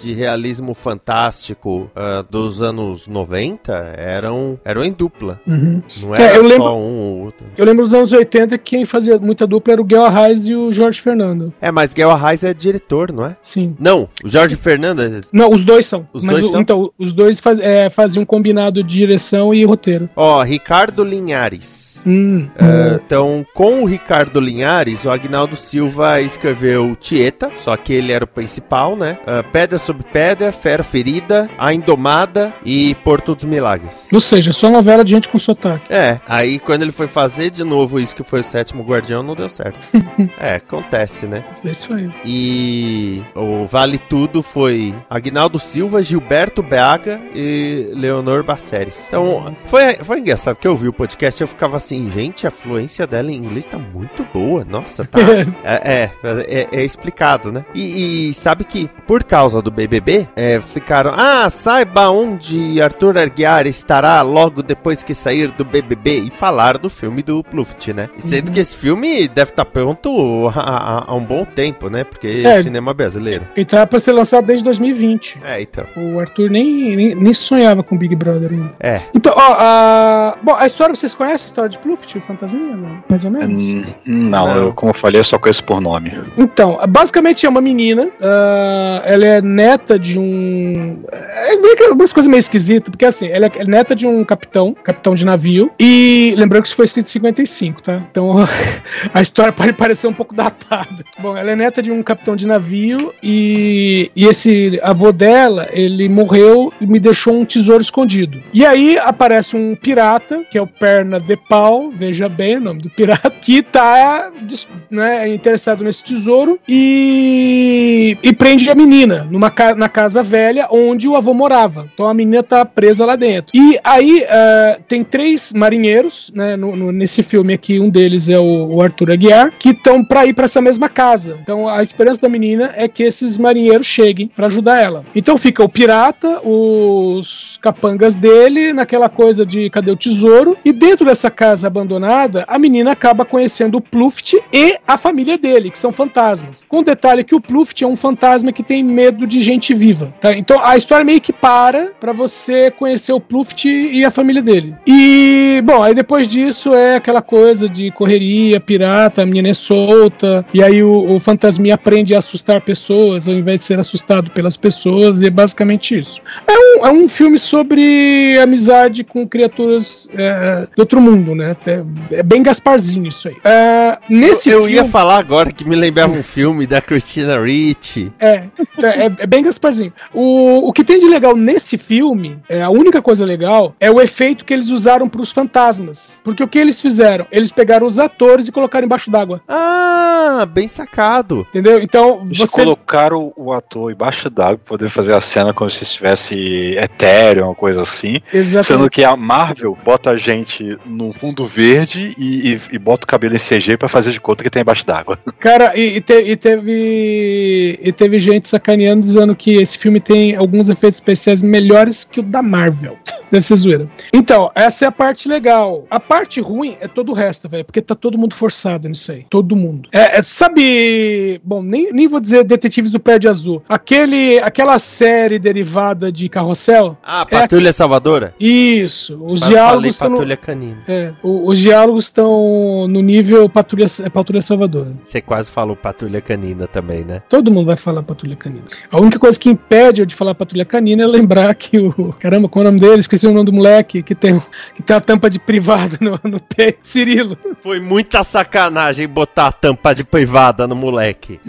Speaker 1: de realismo fantástico ah, dos anos 90 eram, eram em dupla.
Speaker 2: Uhum.
Speaker 1: Não
Speaker 2: É,
Speaker 1: era
Speaker 2: eu
Speaker 1: só
Speaker 2: lembro-
Speaker 1: um ou outro.
Speaker 2: Eu lembro dos anos 80 que quem fazia muita dupla era o Guel Arraes e o Jorge Fernando.
Speaker 1: É, mas Guel Arraes é diretor, não é?
Speaker 2: Sim.
Speaker 1: Não, o Jorge Fernando. é-
Speaker 2: Não, os dois são.
Speaker 1: Os
Speaker 2: mas
Speaker 1: dois
Speaker 2: o-
Speaker 1: são?
Speaker 2: então, os dois faz- é, faziam um combinado de direção e roteiro.
Speaker 1: Ó, Ricardo Linhares.
Speaker 2: Hum,
Speaker 1: Ah, então, com o Ricardo Linhares, o Agnaldo Silva escreveu Tieta, só que ele era o principal, né? Ah, Pedra sobre Pedra, Fera Ferida, A Indomada e Porto dos Milagres.
Speaker 2: Ou seja, só novela de gente com sotaque.
Speaker 1: É, aí quando ele foi fazer de novo isso que foi o sétimo guardião, não deu certo. é, acontece, né?
Speaker 2: Esse foi.
Speaker 1: E o Vale Tudo foi Agnaldo Silva, Gilberto Braga e Leonor Baceres. Então, foi, foi engraçado que eu vi o podcast e eu ficava assim, gente, a fluência dela em inglês tá muito boa. Nossa, tá. É, é, é, é explicado, né? E, e sabe que, por causa do BBB, é, ficaram. Ah, saiba onde Arthur Aguiar estará logo depois que sair do BBB. E falaram do filme do Pluft, né? E sendo que esse filme deve estar pronto há, um bom tempo, né? Porque é
Speaker 2: É.
Speaker 1: cinema brasileiro.
Speaker 2: Ele tá pra ser lançado desde 2020.
Speaker 1: É, então.
Speaker 2: O Arthur nem, nem, nem sonhava com Big Brother ainda.
Speaker 1: É.
Speaker 2: Então, ó, a... Bom, a história, vocês conhecem a história de Pluft, o Fantasminha? Não? Mais ou menos?
Speaker 3: Hum, Não,
Speaker 1: Não.
Speaker 3: Eu, como eu falei, eu só conheço por nome.
Speaker 2: Então, basicamente é uma menina, ah, ela é neta de um. É meio que umas coisas meio esquisitas, porque assim, ela é neta de um capitão, capitão de navio, e lembrando que isso foi escrito em 55, tá? Então a história pode parecer um pouco datada. Bom, ela é neta de um capitão de navio, e, e esse avô dela, ele morreu e me deixou um tesouro escondido. E aí aparece um pirata, que é o Perna de Pau, veja bem o nome do pirata, que tá dis- né, interessado nesse tesouro e, e prende a menina numa ca- na casa velha onde o avô morava. Então a menina tá presa lá dentro. E aí eh, tem três marinheiros, né, no- no- nesse filme aqui, um deles é o, o Arthur Aguiar, que estão pra ir pra essa mesma casa. Então a esperança da menina é que esses marinheiros cheguem pra ajudar ela. Então fica o pirata, os capangas dele, naquela coisa de cadê o tesouro, e dentro dessa casa casa abandonada, a menina acaba conhecendo o Pluft e a família dele, que são fantasmas. Com o detalhe que o Pluft é um fantasma que tem medo de gente viva. tá? Então a história meio que para pra você conhecer o Pluft e a família dele. E, bom, aí depois disso é aquela coisa de correria, pirata, a menina é solta, e aí o, o fantasminha aprende a assustar pessoas ao invés de ser assustado pelas pessoas, e é basicamente isso. É um, é um filme sobre amizade com criaturas é, do outro mundo, né? É, é bem Gasparzinho isso aí. É, nesse
Speaker 1: eu
Speaker 2: filme,
Speaker 1: ia falar agora que me lembrava um filme da Christina Ricci.
Speaker 2: É, é, é bem Gasparzinho. O, o que tem de legal nesse filme, é, a única coisa legal, é o efeito que eles usaram pros fantasmas. Porque o que eles fizeram? Eles pegaram os atores e colocaram embaixo d'água.
Speaker 1: Ah, bem sacado.
Speaker 2: Entendeu? Então,
Speaker 3: Eles
Speaker 2: você.
Speaker 3: colocaram o ator embaixo d'água pra poder fazer a cena como se estivesse etéreo, uma coisa assim. Sendo
Speaker 2: Exatamente.
Speaker 3: que a Marvel bota a gente num fundo verde e, e- e bota o cabelo em CG pra fazer de conta que tá embaixo d'água.
Speaker 2: Cara, e, e te- e teve. E teve gente sacaneando dizendo que esse filme tem alguns efeitos especiais melhores que o da Marvel. Deve ser zoeira. Então, essa é a parte legal. A parte ruim é todo o resto, velho. Porque tá todo mundo forçado nisso aí. Todo mundo. É, é, sabe. Bom, nem, nem vou dizer Detetives do Prédio Azul. Aquele, aquela série derivada de Carrossel.
Speaker 1: Ah, Patrulha Salvadora?
Speaker 2: Isso. Os
Speaker 1: Mas
Speaker 2: diálogos
Speaker 1: falei
Speaker 2: estão. no-
Speaker 1: Patrulha Canina.
Speaker 2: É, o- os diálogos estão no nível Patrulha, Patrulha Salvador.
Speaker 1: Você quase falou Patrulha Canina também, né?
Speaker 2: Todo mundo vai falar Patrulha Canina. A única coisa que impede eu de falar Patrulha Canina é lembrar que o. Caramba, qual é o nome dele? Esqueci o nome do moleque que tem, que tem a tampa de privada no, no peito. Cirilo.
Speaker 1: Foi muita sacanagem botar a tampa de privada no moleque.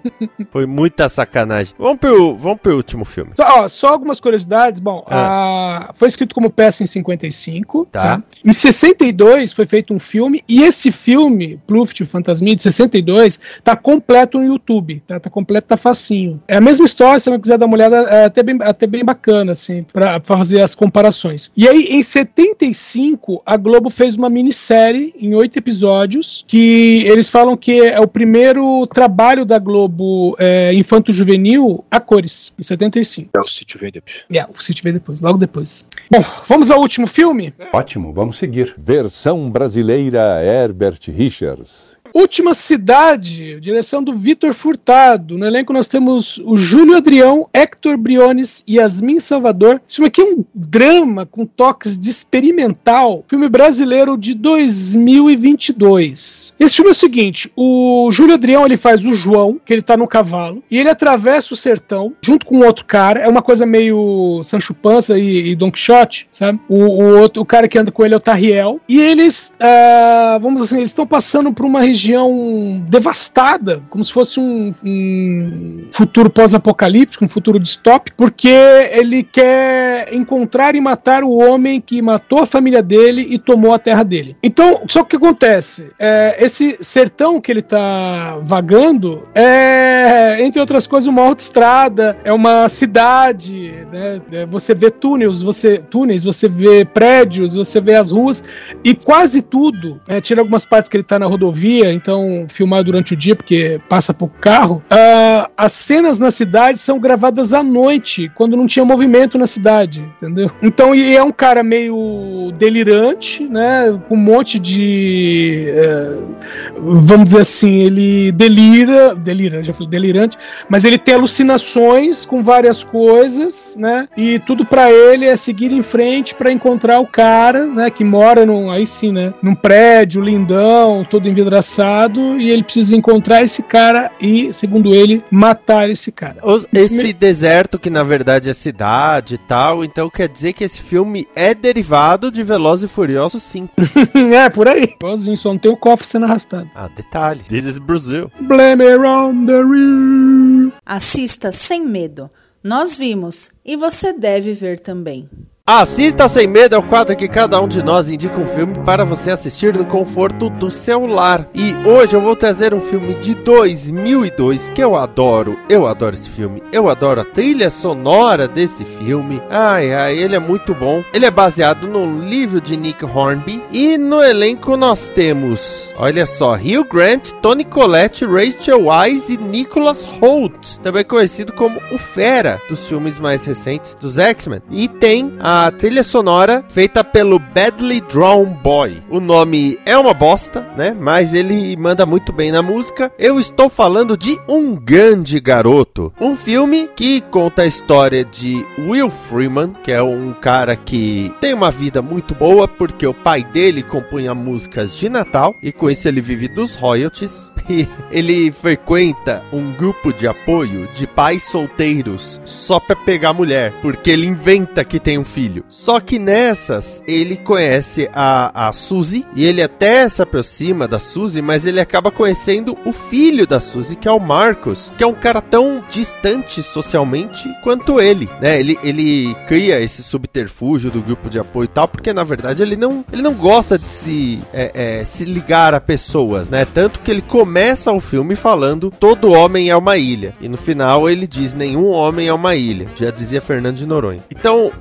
Speaker 1: Foi muita sacanagem. Vamos pro, vamos pro último filme.
Speaker 2: Só, ó, só algumas curiosidades. Bom,
Speaker 1: Ah.
Speaker 2: a- foi escrito como peça em 55.
Speaker 1: Tá.
Speaker 2: Em 62 foi feito um filme. E esse filme, Pluft, o Fantasminha, de 62, tá completo no YouTube. Tá, tá completo, tá facinho. É a mesma história, se você não quiser dar uma olhada, é até bem, até bem bacana, assim, pra fazer as comparações. E aí, em 75, a Globo fez uma minissérie em oito episódios, que eles falam que é o primeiro trabalho da Globo é, infanto-juvenil a cores, em 75.
Speaker 3: É o vem depois.
Speaker 2: É, o City veio depois, logo depois. Bom, vamos ao último filme?
Speaker 5: Ótimo, vamos seguir. Versão brasileira Herbert Richards.
Speaker 2: Última Cidade, direção do Vitor Furtado. No elenco nós temos o Júlio Adrião, Hector Briones e Yasmin Salvador. Esse filme aqui é um drama com toques de experimental. Filme brasileiro de 2022. Esse filme é o seguinte, o Júlio Adrião ele faz o João, que ele tá no cavalo, e ele atravessa o sertão junto com outro cara. É uma coisa meio Sancho Panza e, e Don Quixote, sabe? O, o outro, o cara que anda com ele é o Tarriel. E eles, ah, vamos assim, eles estão passando por uma região devastada, como se fosse um, um futuro pós-apocalíptico, um futuro distópico, porque ele quer encontrar e matar o homem que matou a família dele e tomou a terra dele. Então, só que o que acontece? É, esse sertão que ele tá vagando é, entre outras coisas, uma autoestrada, é uma cidade, né? É, Você vê túneis, você túneis, você vê prédios, você vê as ruas e quase tudo, é, tira algumas partes que ele tá na rodovia, então filmar durante o dia porque passa pouco carro. ah, as cenas na cidade são gravadas à noite, quando não tinha movimento na cidade, entendeu? Então e é um cara meio delirante, né? Com um monte de é, vamos dizer assim, ele delira, delira, já falei delirante, mas ele tem alucinações com várias coisas, né? E tudo pra ele é seguir em frente pra encontrar o cara, né? Que mora num, aí sim, né? Num prédio lindão, todo envidraçado, e ele precisa encontrar esse cara e, segundo ele, matar esse cara.
Speaker 1: Os- esse deserto que na verdade é cidade e tal, então quer dizer que esse filme é derivado de Velozes e Furiosos 5.
Speaker 2: é, por aí. Igualzinho, só não tem o cofre sendo arrastado.
Speaker 1: Ah, detalhe. This is Brazil.
Speaker 2: Blame it on the rear.
Speaker 6: Assista sem medo. Nós vimos e você deve ver também.
Speaker 1: Assista Sem Medo é o quadro que cada um de nós indica um filme para você assistir no conforto do celular. E hoje eu vou trazer um filme de 2002 que eu adoro. Eu adoro esse filme. Eu adoro a trilha sonora desse filme. Ai, ai, ele é muito bom. Ele é baseado no livro de Nick Hornby. E no elenco nós temos, olha só, Hugh Grant, Tony Collette, Rachel Wise e Nicholas Holt. Também conhecido como o Fera dos filmes mais recentes dos X-Men. E tem a a trilha sonora feita pelo Badly Drawn Boy. O nome é uma bosta, né? Mas ele manda muito bem na música. Eu estou falando de Um Grande Garoto, um filme que conta a história de Will Freeman, que é um cara que tem uma vida muito boa porque o pai dele compunha músicas de Natal e com isso ele vive dos royalties. Ele frequenta um grupo de apoio de pais solteiros só pra pegar mulher, porque ele inventa que tem um filho. Só que nessas, ele conhece a, a Suzy e ele até se aproxima da Suzy, mas ele acaba conhecendo o filho da Suzy, que é o Marcos, que é um cara tão distante socialmente quanto ele, né? Ele, ele cria esse subterfúgio do grupo de apoio e tal, porque na verdade ele não, ele não gosta de se, é, é, se ligar a pessoas, né? Tanto que ele começa o filme falando todo homem é uma ilha. E no final ele diz nenhum homem é uma ilha. Já dizia Fernando de Noronha. Então,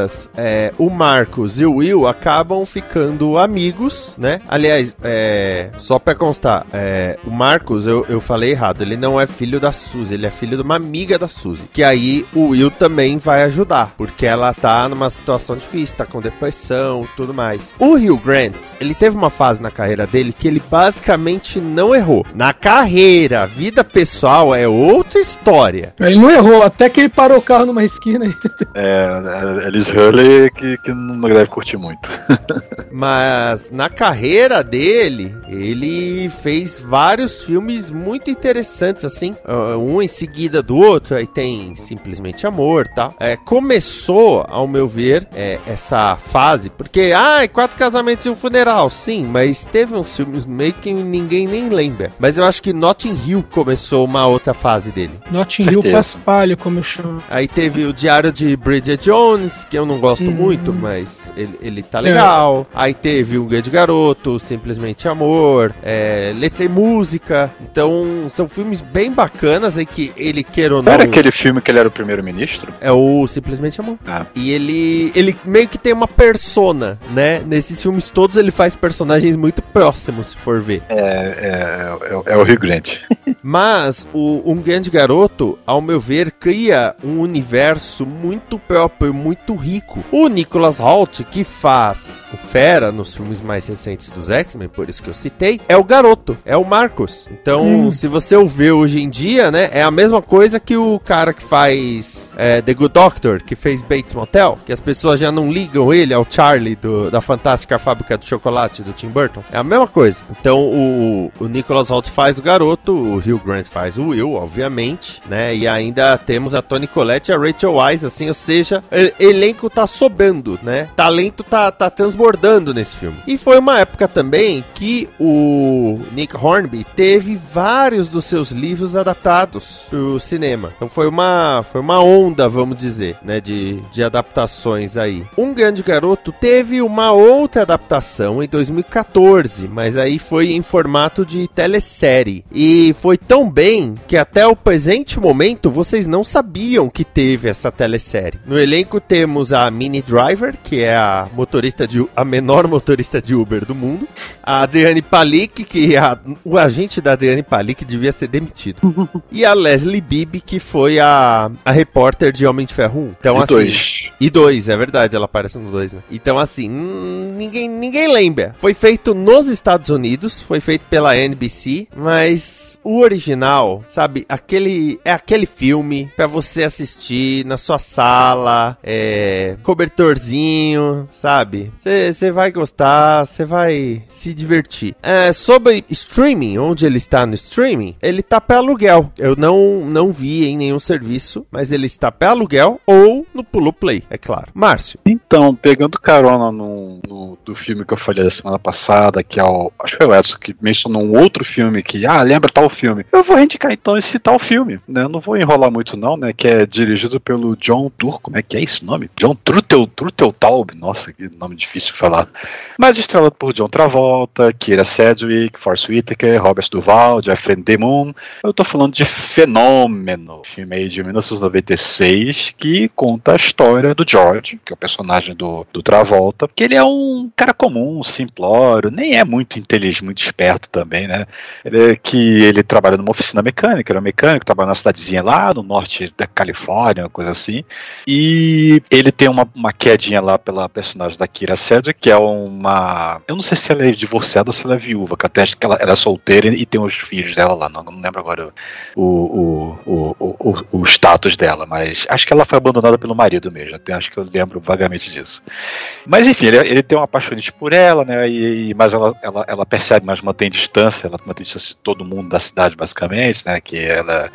Speaker 1: nessas, é, o Marcos e o Will acabam ficando amigos, né? Aliás, é, só pra constar, é, o Marcos, eu, eu falei errado, ele não é filho da Suzy, ele é filho de uma amiga da Suzy. Que aí o Will também vai ajudar, porque ela tá numa situação difícil, tá com depressão e tudo mais. O Hugh Grant, ele teve uma fase na carreira dele que ele basicamente não errou. Na carreira, vida pessoal é outra história.
Speaker 2: Ele não errou, até que ele parou o carro numa esquina.
Speaker 3: É, eles Hurley que, que não deve curtir muito.
Speaker 1: Mas na carreira dele, ele fez vários filmes muito interessantes, assim, uh, um em seguida do outro. Aí tem Simplesmente Amor, tá? É, começou, ao meu ver, é, essa fase, porque, ah, quatro casamentos e um funeral, sim, mas teve uns filmes meio que ninguém nem lembra. Mas eu acho que Notting Hill começou uma outra fase dele.
Speaker 2: Notting Hill. Paspalho, como eu chamo.
Speaker 1: Aí teve o Diário de Bridget Jones, que eu não gosto
Speaker 2: Hum.
Speaker 1: muito, mas ele, ele tá legal. Aí teve o Grande Garoto, Simplesmente Amor, é, Letra e Música. Então, são filmes bem bacanas aí que ele queira ou não.
Speaker 3: Era aquele filme que ele era o primeiro-ministro?
Speaker 1: É o Simplesmente Amor.
Speaker 3: Ah.
Speaker 1: E ele, ele meio que tem uma persona, né? Nesses filmes todos ele faz personagens muito próximos, se for ver.
Speaker 3: É, é, é, é o Rio Grande.
Speaker 1: Mas o Um Grande Garoto, ao meu ver, cria um universo muito próprio, muito rico. O Nicholas Hoult, que faz o Fera nos filmes mais recentes dos X-Men, por isso que eu citei, é o garoto, é o Marcos. Então,
Speaker 2: Hum.
Speaker 1: se você o vê hoje em dia, né, é a mesma coisa que o cara que faz é, The Good Doctor, que fez Bates Motel, que as pessoas já não ligam ele ao Charlie do- da Fantástica Fábrica do Chocolate do Tim Burton. É a mesma coisa. Então, o, o Nicholas Hoult faz o garoto, o Hugh Grant faz o Will, obviamente, né? E ainda temos a Toni Collette e a Rachel Wise, assim, ou seja, o elenco tá sobrando, né? Talento tá, tá transbordando nesse filme. E foi uma época também que o Nick Hornby teve vários dos seus livros adaptados pro cinema. Então foi uma, foi uma onda, vamos dizer, né? De, de adaptações aí. Um Grande Garoto teve uma outra adaptação em 2014, mas aí foi em formato de telesérie. E foi tão bem que até o presente momento vocês não sabiam que teve essa telesérie. No elenco temos a Mini Driver, que é a motorista de U- a menor motorista de Uber do mundo, a Adriane Palik, que a- o agente da Adriane Palik devia ser demitido, e a Leslie Bibb, que foi a, a repórter de Homem de Ferro 1. Então
Speaker 3: E
Speaker 1: assim,
Speaker 3: dois.
Speaker 1: e dois, é verdade, ela aparece no dois, né? Então, assim, ninguém, ninguém lembra. Foi feito nos Estados Unidos, foi feito pela NBC, mas o original, sabe, aquele é aquele filme pra você assistir na sua sala, é, cobertorzinho, sabe? Você vai gostar, você vai se divertir. É, sobre streaming, onde ele está no streaming, ele tá pra aluguel. Eu não, não vi em nenhum serviço, mas ele está pra aluguel ou no Pulo Play, é claro. Márcio.
Speaker 3: Então, pegando carona no, no- do filme que eu falei da semana passada, que é o. Acho que foi o Edson que mencionou um outro filme que, ah, lembra tal filme. Eu vou indicar então esse tal filme, né? Não vou enrolar muito, não, né? Que é dirigido pelo John Tur, como é que é esse nome? John Trutel, Truteltaub, nossa, que nome difícil de falar. Mas estrelado por John Travolta, Kira Sedgwick, Force Whitaker, Robert Duval, Jeffrey Demoon. Eu tô falando de Fenômeno, filme aí de 1996 que conta a história do George, que é o personagem personagem do, do Travolta, que ele é um cara comum, simplório, nem é muito inteligente, muito esperto também, né? Ele, que ele trabalha numa oficina mecânica, ele é um mecânico, trabalha numa cidadezinha lá no norte da Califórnia, uma coisa assim. E ele tem uma, uma quedinha lá pela personagem da Kira Cedric, que é uma. Eu não sei se ela é divorciada ou se ela é viúva, que até acho que ela, ela é solteira e tem os filhos dela lá. Não, não lembro agora o, o, o, o, o, o status dela, mas acho que ela foi abandonada pelo marido mesmo. Até acho que eu lembro vagamente disso. Mas enfim, ele, ele tem uma apaixonite por ela, né? E, mas ela, ela, ela percebe, mas mantém distância, ela mantém distância de todo mundo da cidade, basicamente, né? Que ela,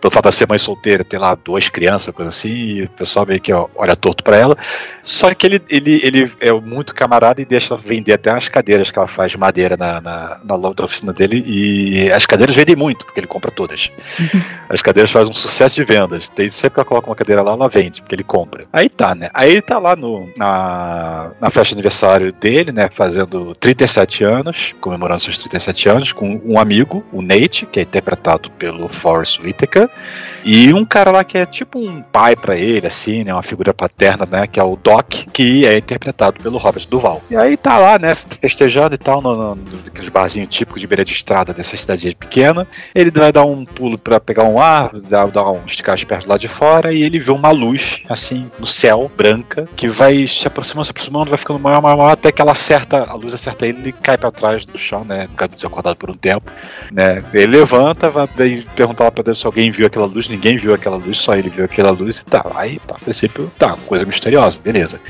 Speaker 3: pelo fato de ser mãe solteira, ter lá duas crianças, coisa assim, e o pessoal meio que ó, olha torto pra ela. Só que ele, ele, ele é muito camarada e deixa ela vender até as cadeiras que ela faz de madeira na, na, na loja da oficina dele. E as cadeiras vendem muito, porque ele compra todas. As cadeiras fazem um sucesso de vendas. Tem, sempre que ela coloca uma cadeira lá, ela vende, porque ele compra. Aí tá, né? Aí ele tá lá no, na, na festa de aniversário dele, né? Fazendo 37 anos, comemorando seus 37 anos, com um amigo, o Nate, que é interpretado pelo Forrest Whitaker, e um cara lá que é tipo um pai pra ele, assim, né? Uma figura paterna, né? Que é o Doc, que é interpretado pelo Robert Duval. E aí tá lá, né? Festejando e tal, no, naqueles barzinhos típicos de beira de estrada dessa cidadezinha pequena. Ele vai dar um pulo pra pegar um ar, dar, um esticar as pernas lá de fora, e ele vê uma luz, assim, no céu, branca, que vai se aproximando, se aproximando, vai ficando maior, maior, maior, até que ela acerta, a luz acerta ele, ele cai pra trás do chão, né? Fica desacordado por um tempo, né? Ele levanta, vai perguntar lá pra Deus se alguém viu aquela luz, ninguém viu aquela luz, só ele viu aquela luz e tá. Aí, tá, princípio, tá, coisa misteriosa, beleza.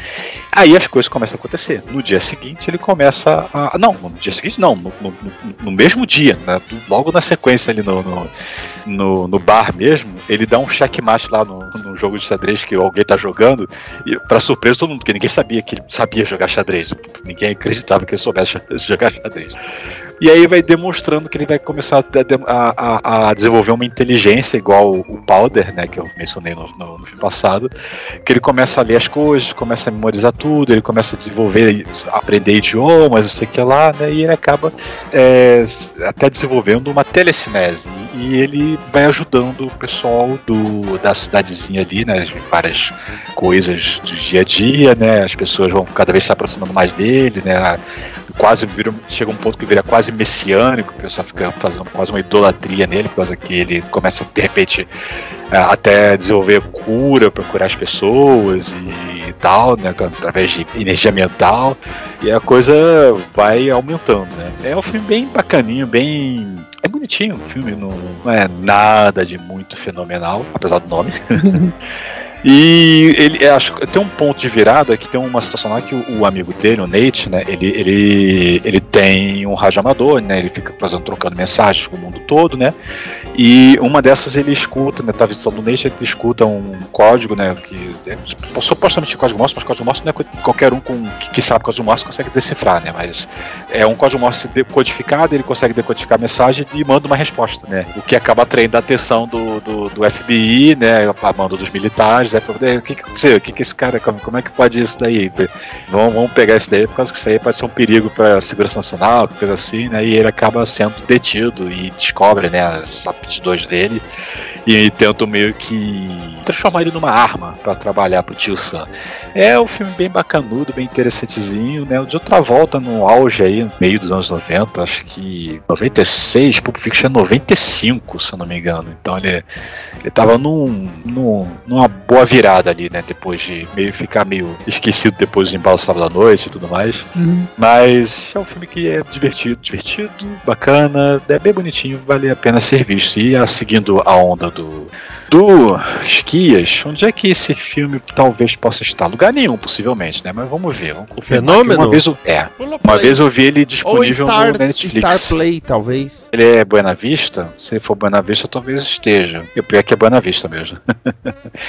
Speaker 3: Aí as coisas começam a acontecer. No dia seguinte, ele começa a. Não, no dia seguinte, não, no, no, no mesmo dia, né? Logo na sequência ali no, no, no, no bar mesmo, ele dá um checkmate lá no, no jogo de xadrez que alguém tá jogando, e pra surpresa todo mundo, porque ninguém sabia que ele sabia jogar xadrez. Ninguém acreditava que ele soubesse jogar xadrez. E aí vai demonstrando que ele vai começar a, a, a desenvolver uma inteligência igual o Powder, né, que eu mencionei no, no, no, filme passado, que ele começa a ler as coisas, começa a memorizar tudo, ele começa a desenvolver, aprender idiomas, não sei o que lá, né, e ele acaba é, até desenvolvendo uma telecinese. E ele vai ajudando o pessoal do, da cidadezinha ali, né, várias coisas do dia a dia, né, as pessoas vão cada vez se aproximando mais dele, né, quase vira, chega um ponto que vira quase messiânico, o pessoal fica fazendo quase uma idolatria nele, por causa que ele começa de repente até desenvolver cura para curar as pessoas e, tal, né, através de energia mental, e a coisa vai aumentando, né. É um filme bem bacaninho, bem é bonitinho o filme, não, não é nada de muito fenomenal, apesar do nome. E ele acho tem um ponto de virada que tem uma situação lá que o, o, amigo dele, o Nate, né, ele, ele, ele tem um rádio amador, né, ele fica fazendo trocando mensagens com o mundo todo, né? E uma dessas ele escuta, né, tá visitando o Nate, ele escuta um código, né, que é supostamente código Morse, mas código Morse não é qualquer um com, que, que sabe código Morse consegue decifrar, né? Mas é um código Morse decodificado, ele consegue decodificar a mensagem e manda uma resposta, né? O que acaba atraindo a atenção do, do, do FBI, né, a mando dos militares o que que? O que que esse cara, como, como é que pode isso daí? Vamos, vamos pegar isso daí, por causa que isso aí pode ser um perigo para a segurança nacional, coisa assim, né? E ele acaba sendo detido e descobre, né, as aptidões dele e tentam meio que transformar ele numa arma para trabalhar pro tio Sam. É um filme bem bacanudo, bem interessantezinho, né? De outra volta no auge aí, no meio dos anos 90, acho que 96, Pulp Fiction é 95, se eu não me engano. Então ele, ele tava num, num, numa boa virada ali, né? Depois de meio ficar meio esquecido depois do embalo sábado à noite e tudo mais.
Speaker 2: Uhum.
Speaker 3: Mas é um filme que é divertido, divertido, bacana, é bem bonitinho, vale a pena ser visto. E seguindo a onda do, do Esquias, onde é que esse filme talvez possa estar? Lugar nenhum, possivelmente, né? Mas vamos ver. Vamos
Speaker 1: Fenômeno?
Speaker 3: Uma vez, eu, é, uma vez eu vi ele disponível
Speaker 1: Ou Star,
Speaker 3: no Netflix.
Speaker 1: Star Play, talvez.
Speaker 3: Ele é Buena Vista? Se for Buena Vista, talvez esteja. E o pior é que é Buena Vista mesmo.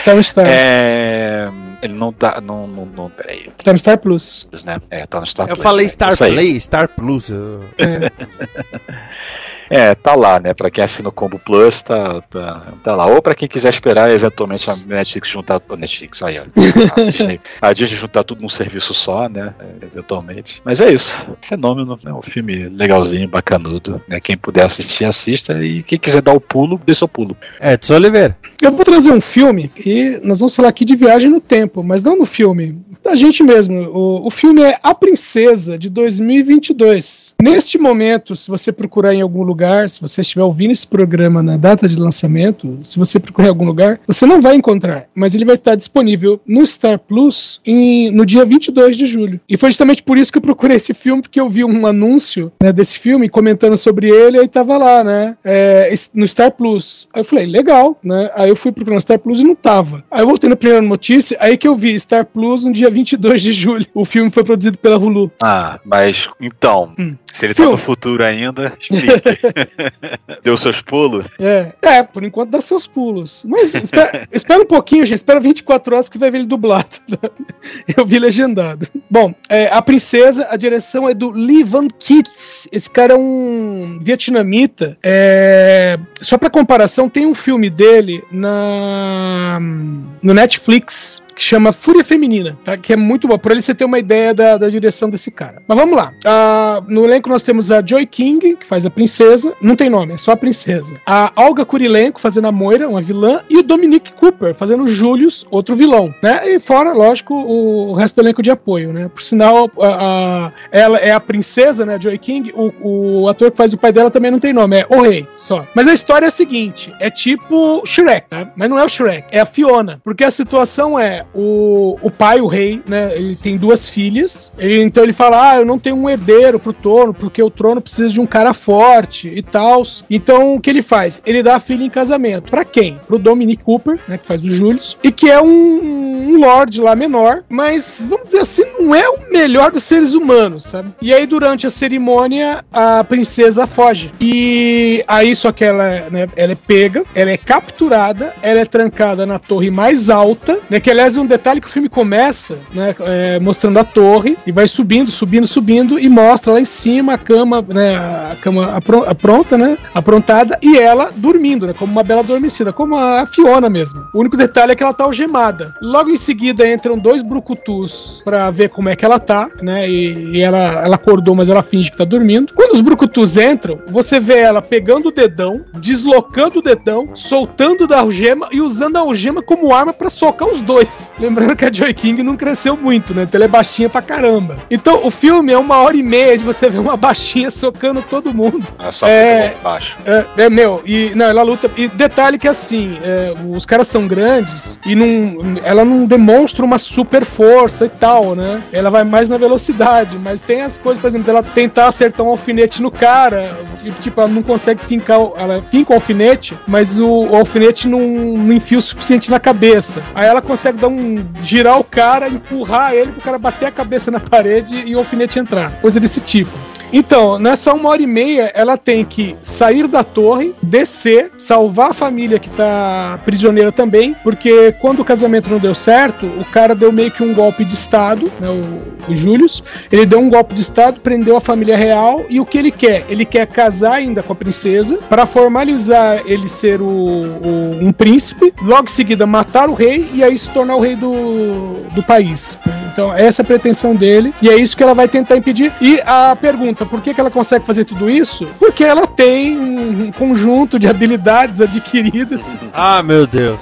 Speaker 2: Tá no Star.
Speaker 3: É, ele não tá. Não, não, não, peraí.
Speaker 2: Tá no Star Plus.
Speaker 3: Né? É, tá no Star
Speaker 1: Eu
Speaker 3: Plus,
Speaker 1: falei
Speaker 3: é,
Speaker 1: Star
Speaker 3: aí.
Speaker 1: Play, Star Plus. eu-
Speaker 3: É, tá lá, né? Pra quem assina o Combo Plus, tá, tá, tá lá. Ou pra quem quiser esperar, eventualmente, a Netflix juntar. A Netflix, aí, ó. A Disney, a Disney juntar tudo num serviço só, né? Eventualmente. Mas é isso. Fenômeno. É um filme legalzinho, bacanudo. Né? Quem puder assistir, assista. E quem quiser dar o pulo, dê seu pulo.
Speaker 1: Edson Oliveira.
Speaker 2: Eu vou trazer um filme e nós vamos falar aqui de viagem no tempo, mas não no filme, da gente mesmo. O, o filme é A Princesa, de 2022. Neste momento, se você procurar em algum lugar, se você estiver ouvindo esse programa na data de lançamento, se você procurar em algum lugar, você não vai encontrar, mas ele vai estar disponível no Star Plus em, no dia 22 de julho. E foi justamente por isso que eu procurei esse filme, porque eu vi um anúncio né, desse filme comentando sobre ele, e aí tava lá, né, é, no Star Plus. Aí eu falei, legal, né? Aí eu fui procurar no Star Plus e não tava. Aí eu voltei na primeira notícia, aí que eu vi Star Plus no dia 22 de julho. O filme foi produzido pela Hulu.
Speaker 3: Ah, mas então,
Speaker 2: Hum.
Speaker 3: se ele
Speaker 2: Filme.
Speaker 3: tá no futuro ainda, explique. Deu seus pulos?
Speaker 2: É, é, por enquanto dá seus pulos. Mas espera, espera um pouquinho, gente. Espera 24 horas que vai ver ele dublado. Eu vi legendado. Bom, é, a princesa, a direção é do Lee Van Kitts. Esse cara é um vietnamita. É, só pra comparação, tem um filme dele na no Netflix que chama Fúria Feminina, tá? que é muito bom. Por ele você ter uma ideia da, da direção desse cara. Mas vamos lá. Ah, no elenco nós temos a Joy King, que faz a princesa. Não tem nome, é só a princesa. A Olga Kurilenko fazendo a Moira, uma vilã. E o Dominic Cooper fazendo o Julius, outro vilão. Né? E fora, lógico, o, resto do elenco de apoio. Né? Por sinal, ela é a princesa, né? Joy King. O, o ator que faz o pai dela também não tem nome, é o rei, só. Mas a história é a seguinte: é tipo Shrek, tá? mas não é o Shrek, é a Fiona. Porque a situação é: o, o pai, o rei, né? Ele tem duas filhas. Ele, então ele fala: Ah, eu não tenho um herdeiro pro trono, porque o trono precisa de um cara forte e tal. Então o que ele faz? Ele dá a filha em casamento. Pra quem? Pro Dominic Cooper, né? Que faz o Julius, e que é um, um lord lá menor, mas vamos dizer assim, não é o melhor dos seres humanos, sabe? E aí durante a cerimônia a princesa foge. E aí só que ela, né, ela é pega, ela é capturada, ela é trancada na torre mais alta, né? Que aliás um detalhe que o filme começa, né? é, mostrando a torre e vai subindo, subindo, subindo e mostra lá em cima a cama, né? A cama apro- pronta, né? Aprontada e ela dormindo, né? Como uma bela adormecida, como a Fiona mesmo. O único detalhe é que ela tá algemada. Logo em seguida entram dois brucutus pra ver como é que ela tá, né? E, e ela, ela acordou, mas ela finge que tá dormindo. Quando os brucutus entram, você vê ela pegando o dedão, deslocando o dedão, soltando da algema e usando a algema como arma pra socar os dois. Lembrando que a Joy King não cresceu muito, né? Então ela é baixinha pra caramba. Então o filme é uma hora e meia de você ver uma baixinha socando todo mundo.
Speaker 3: É só
Speaker 2: É.
Speaker 3: baixo.
Speaker 2: É, é, meu, e não, ela luta. E detalhe que assim, é, os caras são grandes e não, ela não demonstra uma super força e tal, né? Ela vai mais na velocidade, mas tem as coisas, por exemplo, ela tentar acertar um alfinete no cara, tipo, ela não consegue fincar, ela finca o alfinete, mas o, o alfinete não, não enfia o suficiente na cabeça. Aí ela consegue dar um girar o cara, empurrar ele pro cara bater a cabeça na parede e o alfinete entrar. Coisa desse tipo. Então, nessa uma hora e meia, ela tem que sair da torre, descer, salvar a família que tá prisioneira também, porque quando o casamento não deu certo, o cara deu meio que um golpe de Estado, né, o, o Julius, ele deu um golpe de Estado, prendeu a família real, e o que ele quer? Ele quer casar ainda com a princesa, para formalizar ele ser o, o- um príncipe, logo em seguida matar o rei, e aí se tornar o rei do, do país. Então, essa é a pretensão dele, e é isso que ela vai tentar impedir. E a pergunta, por que, que ela consegue fazer tudo isso? Porque ela tem um conjunto de habilidades adquiridas.
Speaker 1: Ah, meu Deus.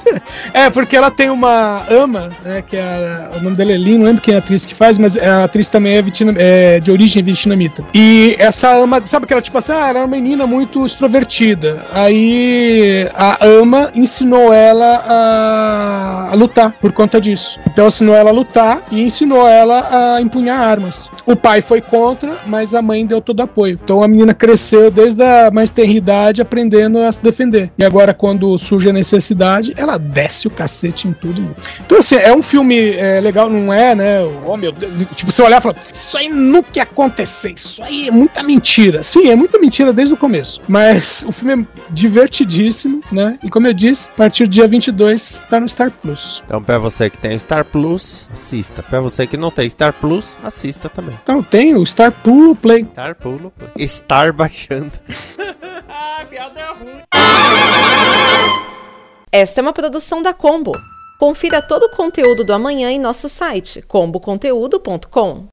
Speaker 2: É, porque ela tem uma ama, né, que é a- o nome dela é Lin, não lembro quem é a atriz que faz, mas a atriz também é, vietnam- é de origem vietnamita. E essa ama, sabe aquela tipo assim, ah, ela é uma menina muito extrovertida. Aí a ama ensinou ela a, a lutar por conta disso. Então ensinou ela a lutar e ensinou ela a empunhar armas. O pai foi contra, mas a mãe deu todo apoio. Então a menina cresceu desde a mais tenra idade aprendendo a se defender. E agora, quando surge a necessidade, ela desce o cacete em tudo. mundo. Então, assim, é um filme é, legal, não é, né? Oh, meu Deus. Tipo, você olhar e falar, isso aí nunca ia acontecer, isso aí é muita mentira. Sim, é muita mentira desde o começo. Mas o filme é divertidíssimo, né? E como eu disse, a partir do dia 22 tá no Star Plus.
Speaker 1: Então, pra você que tem Star Plus, assista. Pra você que não tem Star Plus, assista também.
Speaker 2: Então tem o Star Pulo Play.
Speaker 1: Star Pulo. Estar baixando. ah, piada é ruim.
Speaker 4: Esta é uma produção da Combo. Confira todo o conteúdo do amanhã em nosso site comboconteúdo.com.